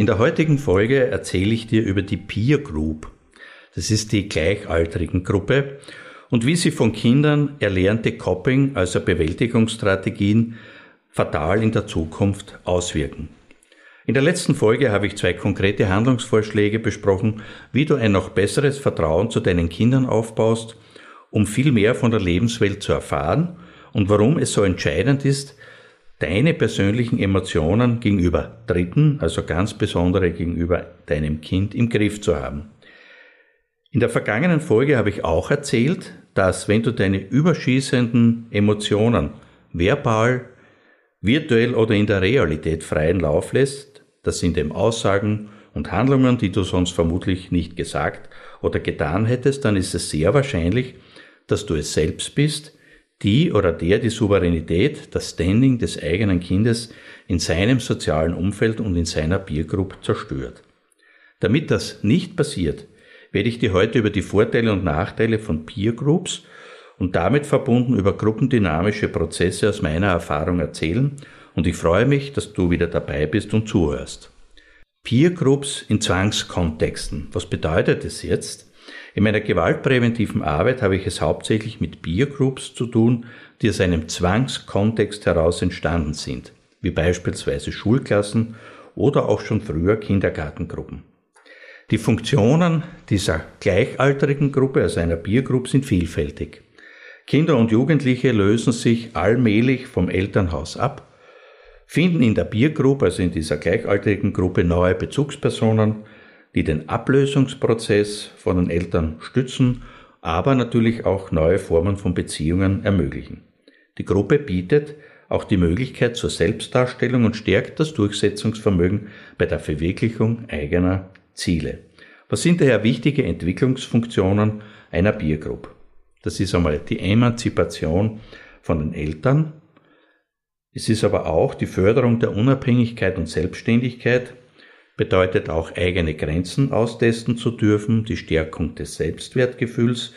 In der heutigen Folge erzähle ich dir über die Peer Group. Das ist die gleichaltrigen Gruppe und wie sie von Kindern erlernte Coping, also Bewältigungsstrategien, fatal in der Zukunft auswirken. In der letzten Folge habe ich zwei konkrete Handlungsvorschläge besprochen, wie du ein noch besseres Vertrauen zu deinen Kindern aufbaust, um viel mehr von der Lebenswelt zu erfahren und warum es so entscheidend ist, deine persönlichen Emotionen gegenüber Dritten, also ganz besondere gegenüber deinem Kind, im Griff zu haben. In der vergangenen Folge habe ich auch erzählt, dass wenn du deine überschießenden Emotionen verbal, virtuell oder in der Realität freien Lauf lässt, das sind eben Aussagen und Handlungen, die du sonst vermutlich nicht gesagt oder getan hättest, dann ist es sehr wahrscheinlich, dass du es selbst bist, die oder der die Souveränität, das Standing des eigenen Kindes in seinem sozialen Umfeld und in seiner Peergroup zerstört. Damit das nicht passiert, werde ich dir heute über die Vorteile und Nachteile von Peergroups und damit verbunden über gruppendynamische Prozesse aus meiner Erfahrung erzählen und ich freue mich, dass du wieder dabei bist und zuhörst. Peergroups in Zwangskontexten. Was bedeutet es jetzt? In meiner gewaltpräventiven Arbeit habe ich es hauptsächlich mit Peer-Groups zu tun, die aus einem Zwangskontext heraus entstanden sind, wie beispielsweise Schulklassen oder auch schon früher Kindergartengruppen. Die Funktionen dieser gleichaltrigen Gruppe, also einer Peer-Group, sind vielfältig. Kinder und Jugendliche lösen sich allmählich vom Elternhaus ab, finden in der Peer-Group, also in dieser gleichaltrigen Gruppe, neue Bezugspersonen, die den Ablösungsprozess von den Eltern stützen, aber natürlich auch neue Formen von Beziehungen ermöglichen. Die Gruppe bietet auch die Möglichkeit zur Selbstdarstellung und stärkt das Durchsetzungsvermögen bei der Verwirklichung eigener Ziele. Was sind daher wichtige Entwicklungsfunktionen einer Peer Group? Das ist einmal die Emanzipation von den Eltern. Es ist aber auch die Förderung der Unabhängigkeit und Selbstständigkeit bedeutet auch eigene Grenzen austesten zu dürfen, die Stärkung des Selbstwertgefühls,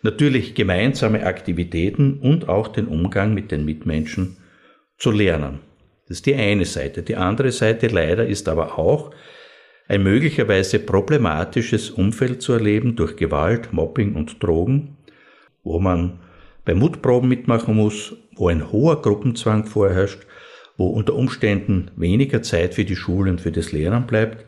natürlich gemeinsame Aktivitäten und auch den Umgang mit den Mitmenschen zu lernen. Das ist die eine Seite. Die andere Seite leider ist aber auch, ein möglicherweise problematisches Umfeld zu erleben durch Gewalt, Mobbing und Drogen, wo man bei Mutproben mitmachen muss, wo ein hoher Gruppenzwang vorherrscht wo unter Umständen weniger Zeit für die Schule und für das Lernen bleibt,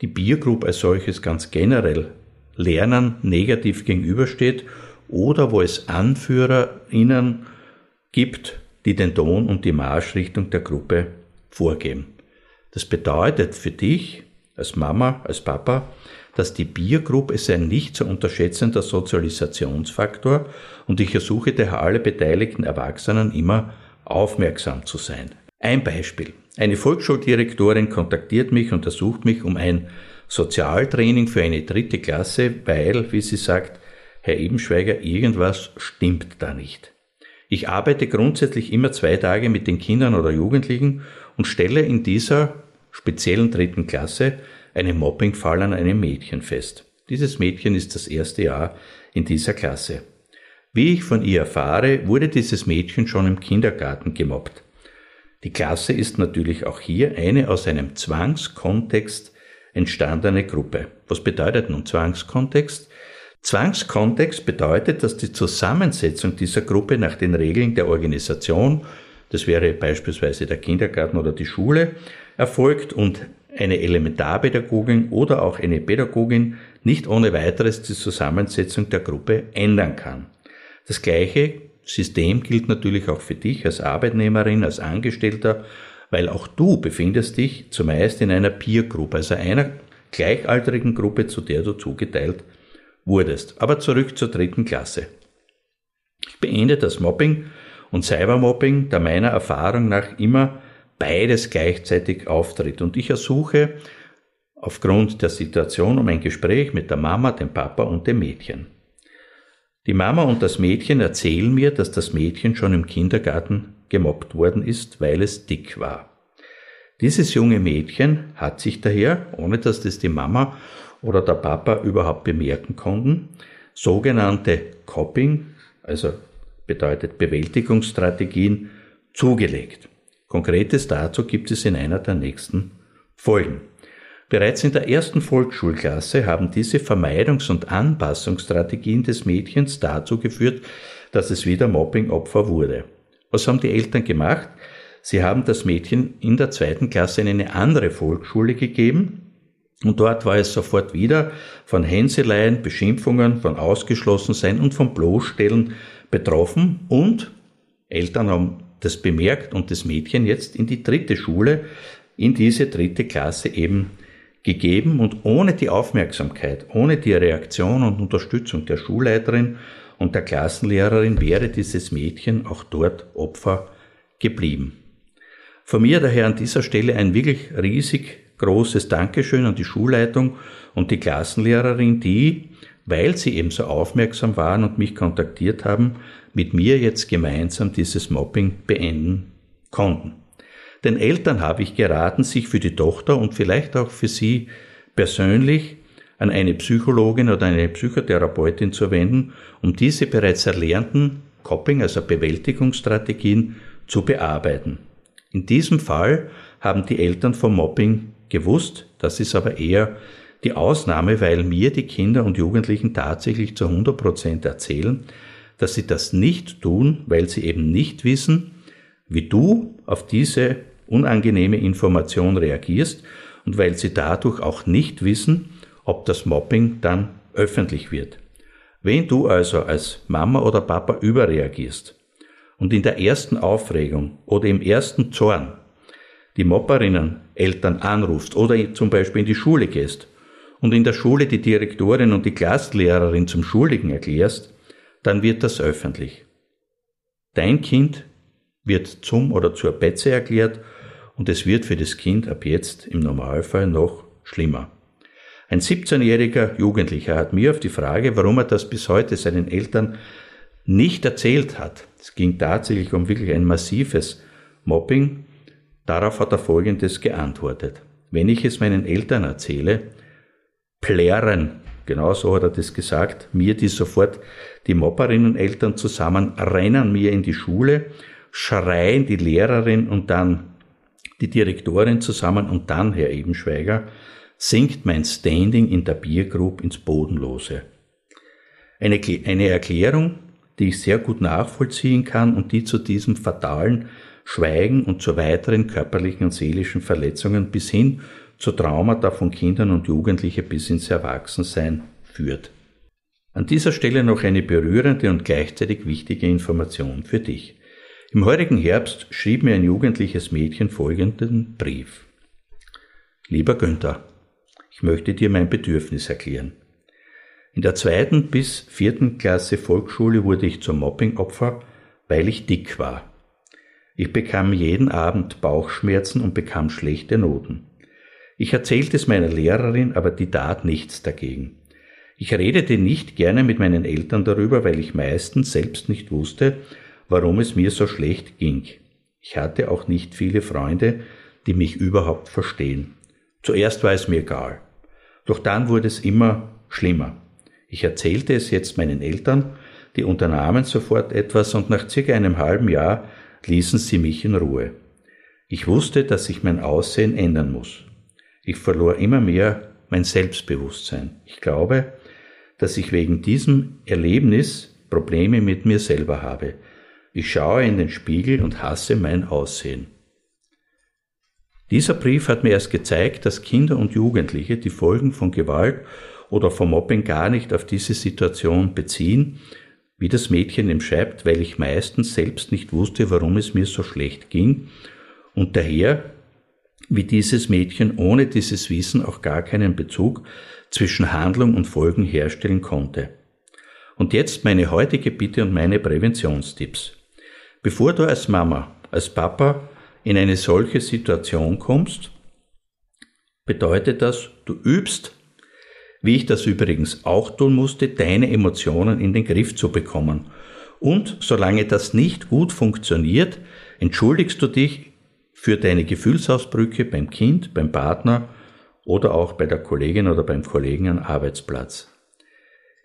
die Peer Group als solches ganz generell Lernen negativ gegenübersteht oder wo es AnführerInnen gibt, die den Ton und die Marschrichtung der Gruppe vorgeben. Das bedeutet für dich als Mama, als Papa, dass die Peer Group ist ein nicht zu unterschätzender Sozialisationsfaktor und ich ersuche daher alle beteiligten Erwachsenen immer aufmerksam zu sein. Ein Beispiel. Eine Volksschuldirektorin kontaktiert mich und ersucht mich um ein Sozialtraining für eine dritte Klasse, weil, wie sie sagt, Herr Ebenschweiger, irgendwas stimmt da nicht. Ich arbeite grundsätzlich immer zwei Tage mit den Kindern oder Jugendlichen und stelle in dieser speziellen dritten Klasse einen Mobbingfall an einem Mädchen fest. Dieses Mädchen ist das erste Jahr in dieser Klasse. Wie ich von ihr erfahre, wurde dieses Mädchen schon im Kindergarten gemobbt. Die Klasse ist natürlich auch hier eine aus einem Zwangskontext entstandene Gruppe. Was bedeutet nun Zwangskontext? Zwangskontext bedeutet, dass die Zusammensetzung dieser Gruppe nach den Regeln der Organisation, das wäre beispielsweise der Kindergarten oder die Schule, erfolgt und eine Elementarpädagogin oder auch eine Pädagogin nicht ohne weiteres die Zusammensetzung der Gruppe ändern kann. Das gleiche System gilt natürlich auch für dich als Arbeitnehmerin, als Angestellter, weil auch du befindest dich zumeist in einer Peer Group, also einer gleichaltrigen Gruppe, zu der du zugeteilt wurdest. Aber zurück zur dritten Klasse. Ich beende das Mobbing und Cybermobbing, da meiner Erfahrung nach immer beides gleichzeitig auftritt. Und ich ersuche aufgrund der Situation um ein Gespräch mit der Mama, dem Papa und dem Mädchen. Die Mama und das Mädchen erzählen mir, dass das Mädchen schon im Kindergarten gemobbt worden ist, weil es dick war. Dieses junge Mädchen hat sich daher, ohne dass das die Mama oder der Papa überhaupt bemerken konnten, sogenannte Coping, also bedeutet Bewältigungsstrategien, zugelegt. Konkretes dazu gibt es in einer der nächsten Folgen. Bereits in der ersten Volksschulklasse haben diese Vermeidungs- und Anpassungsstrategien des Mädchens dazu geführt, dass es wieder Mobbingopfer wurde. Was haben die Eltern gemacht? Sie haben das Mädchen in der zweiten Klasse in eine andere Volksschule gegeben und dort war es sofort wieder von Hänseleien, Beschimpfungen, von Ausgeschlossensein und von Bloßstellen betroffen und Eltern haben das bemerkt und das Mädchen jetzt in die dritte Schule, in diese dritte Klasse eben gegeben und ohne die Aufmerksamkeit, ohne die Reaktion und Unterstützung der Schulleiterin und der Klassenlehrerin wäre dieses Mädchen auch dort Opfer geblieben. Von mir daher an dieser Stelle ein wirklich riesig großes Dankeschön an die Schulleitung und die Klassenlehrerin, die, weil sie eben so aufmerksam waren und mich kontaktiert haben, mit mir jetzt gemeinsam dieses Mobbing beenden konnten. Den Eltern habe ich geraten, sich für die Tochter und vielleicht auch für sie persönlich an eine Psychologin oder eine Psychotherapeutin zu wenden, um diese bereits erlernten Coping, also Bewältigungsstrategien, zu bearbeiten. In diesem Fall haben die Eltern vom Mobbing gewusst, das ist aber eher die Ausnahme, weil mir die Kinder und Jugendlichen tatsächlich zu 100 Prozent erzählen, dass sie das nicht tun, weil sie eben nicht wissen, wie du auf diese unangenehme Information reagierst und weil sie dadurch auch nicht wissen, ob das Mobbing dann öffentlich wird. Wenn du also als Mama oder Papa überreagierst und in der ersten Aufregung oder im ersten Zorn die Mopperinnen Eltern anrufst oder zum Beispiel in die Schule gehst und in der Schule die Direktorin und die Klassenlehrerin zum Schuldigen erklärst, dann wird das öffentlich. Dein Kind wird zum oder zur Betze erklärt und es wird für das Kind ab jetzt im Normalfall noch schlimmer. Ein 17-jähriger Jugendlicher hat mir auf die Frage, warum er das bis heute seinen Eltern nicht erzählt hat, es ging tatsächlich um wirklich ein massives Mobbing, darauf hat er Folgendes geantwortet. Wenn ich es meinen Eltern erzähle, plären, genau so hat er das gesagt, mir die sofort die Mobberinnen-Eltern zusammen, rennen mir in die Schule, schreien die Lehrerin und dann die Direktorin zusammen und dann, Herr Ebenschweiger, sinkt mein Standing in der Group ins Bodenlose. Eine, eine Erklärung, die ich sehr gut nachvollziehen kann und die zu diesem fatalen Schweigen und zu weiteren körperlichen und seelischen Verletzungen bis hin zu Traumata von Kindern und Jugendlichen bis ins Erwachsensein führt. An dieser Stelle noch eine berührende und gleichzeitig wichtige Information für dich. Im heurigen Herbst schrieb mir ein jugendliches Mädchen folgenden Brief. Lieber Günther, ich möchte dir mein Bedürfnis erklären. In der zweiten bis vierten Klasse Volksschule wurde ich zum Mobbingopfer, weil ich dick war. Ich bekam jeden Abend Bauchschmerzen und bekam schlechte Noten. Ich erzählte es meiner Lehrerin, aber die tat nichts dagegen. Ich redete nicht gerne mit meinen Eltern darüber, weil ich meistens selbst nicht wusste, warum es mir so schlecht ging. Ich hatte auch nicht viele Freunde, die mich überhaupt verstehen. Zuerst war es mir egal. Doch dann wurde es immer schlimmer. Ich erzählte es jetzt meinen Eltern, die unternahmen sofort etwas und nach circa einem halben Jahr ließen sie mich in Ruhe. Ich wusste, dass sich mein Aussehen ändern muss. Ich verlor immer mehr mein Selbstbewusstsein. Ich glaube, dass ich wegen diesem Erlebnis Probleme mit mir selber habe. Ich schaue in den Spiegel und hasse mein Aussehen. Dieser Brief hat mir erst gezeigt, dass Kinder und Jugendliche die Folgen von Gewalt oder vom Mobbing gar nicht auf diese Situation beziehen, wie das Mädchen ihm schreibt, weil ich meistens selbst nicht wusste, warum es mir so schlecht ging und daher, wie dieses Mädchen ohne dieses Wissen auch gar keinen Bezug zwischen Handlung und Folgen herstellen konnte. Und jetzt meine heutige Bitte und meine Präventionstipps. Bevor du als Mama, als Papa in eine solche Situation kommst, bedeutet das, du übst, wie ich das übrigens auch tun musste, deine Emotionen in den Griff zu bekommen. Und solange das nicht gut funktioniert, entschuldigst du dich für deine Gefühlsausbrüche beim Kind, beim Partner oder auch bei der Kollegin oder beim Kollegen am Arbeitsplatz.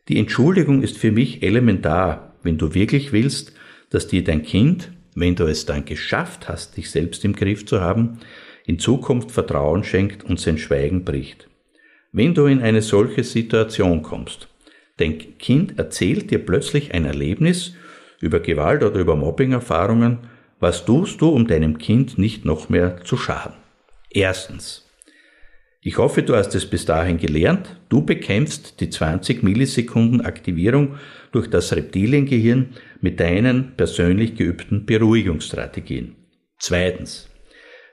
Die Entschuldigung ist für mich elementar, wenn du wirklich willst, dass dir dein Kind, wenn du es dann geschafft hast, dich selbst im Griff zu haben, in Zukunft Vertrauen schenkt und sein Schweigen bricht. Wenn du in eine solche Situation kommst, dein Kind erzählt dir plötzlich ein Erlebnis über Gewalt oder über Mobbing-Erfahrungen, was tust du, um deinem Kind nicht noch mehr zu schaden? Erstens. Ich hoffe, du hast es bis dahin gelernt. Du bekämpfst die 20 Millisekunden Aktivierung durch das Reptiliengehirn mit deinen persönlich geübten Beruhigungsstrategien. Zweitens.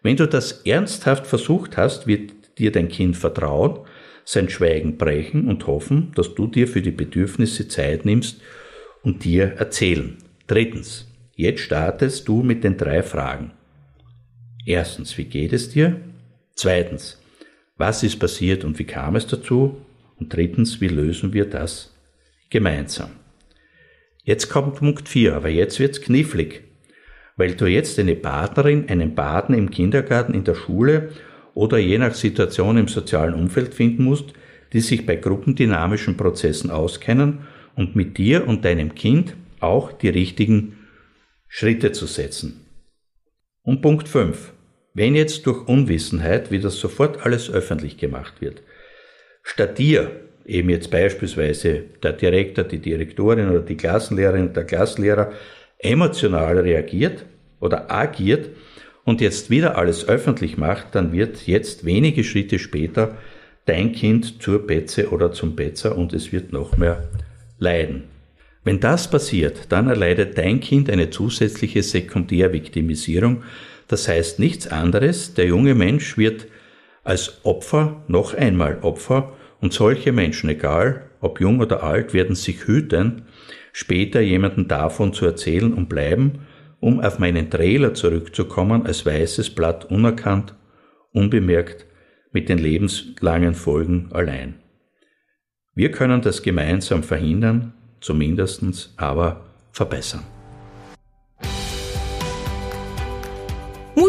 Wenn du das ernsthaft versucht hast, wird dir dein Kind vertrauen, sein Schweigen brechen und hoffen, dass du dir für die Bedürfnisse Zeit nimmst und dir erzählen. Drittens. Jetzt startest du mit den drei Fragen. Erstens, wie geht es dir? Zweitens, was ist passiert und wie kam es dazu? Und drittens, wie lösen wir das gemeinsam? Jetzt kommt Punkt 4, aber jetzt wird's knifflig weil du jetzt eine Partnerin, einen Partner im Kindergarten, in der Schule oder je nach Situation im sozialen Umfeld finden musst, die sich bei gruppendynamischen Prozessen auskennen und mit dir und deinem Kind auch die richtigen Schritte zu setzen. Und Punkt 5. Wenn jetzt durch Unwissenheit wieder sofort alles öffentlich gemacht wird, statt dir, eben jetzt beispielsweise der Direktor, die Direktorin oder die Klassenlehrerin, der Klassenlehrer, emotional reagiert oder agiert und jetzt wieder alles öffentlich macht, dann wird jetzt wenige Schritte später dein Kind zur Betze oder zum Betzer und es wird noch mehr leiden. Wenn das passiert, dann erleidet dein Kind eine zusätzliche Sekundärviktimisierung. Das heißt nichts anderes, der junge Mensch wird als Opfer noch einmal Opfer und solche Menschen, egal ob jung oder alt, werden sich hüten, später jemanden davon zu erzählen und bleiben, um auf meinen Trailer zurückzukommen, als weißes Blatt unerkannt, unbemerkt, mit den lebenslangen Folgen allein. Wir können das gemeinsam verhindern, zumindest aber verbessern.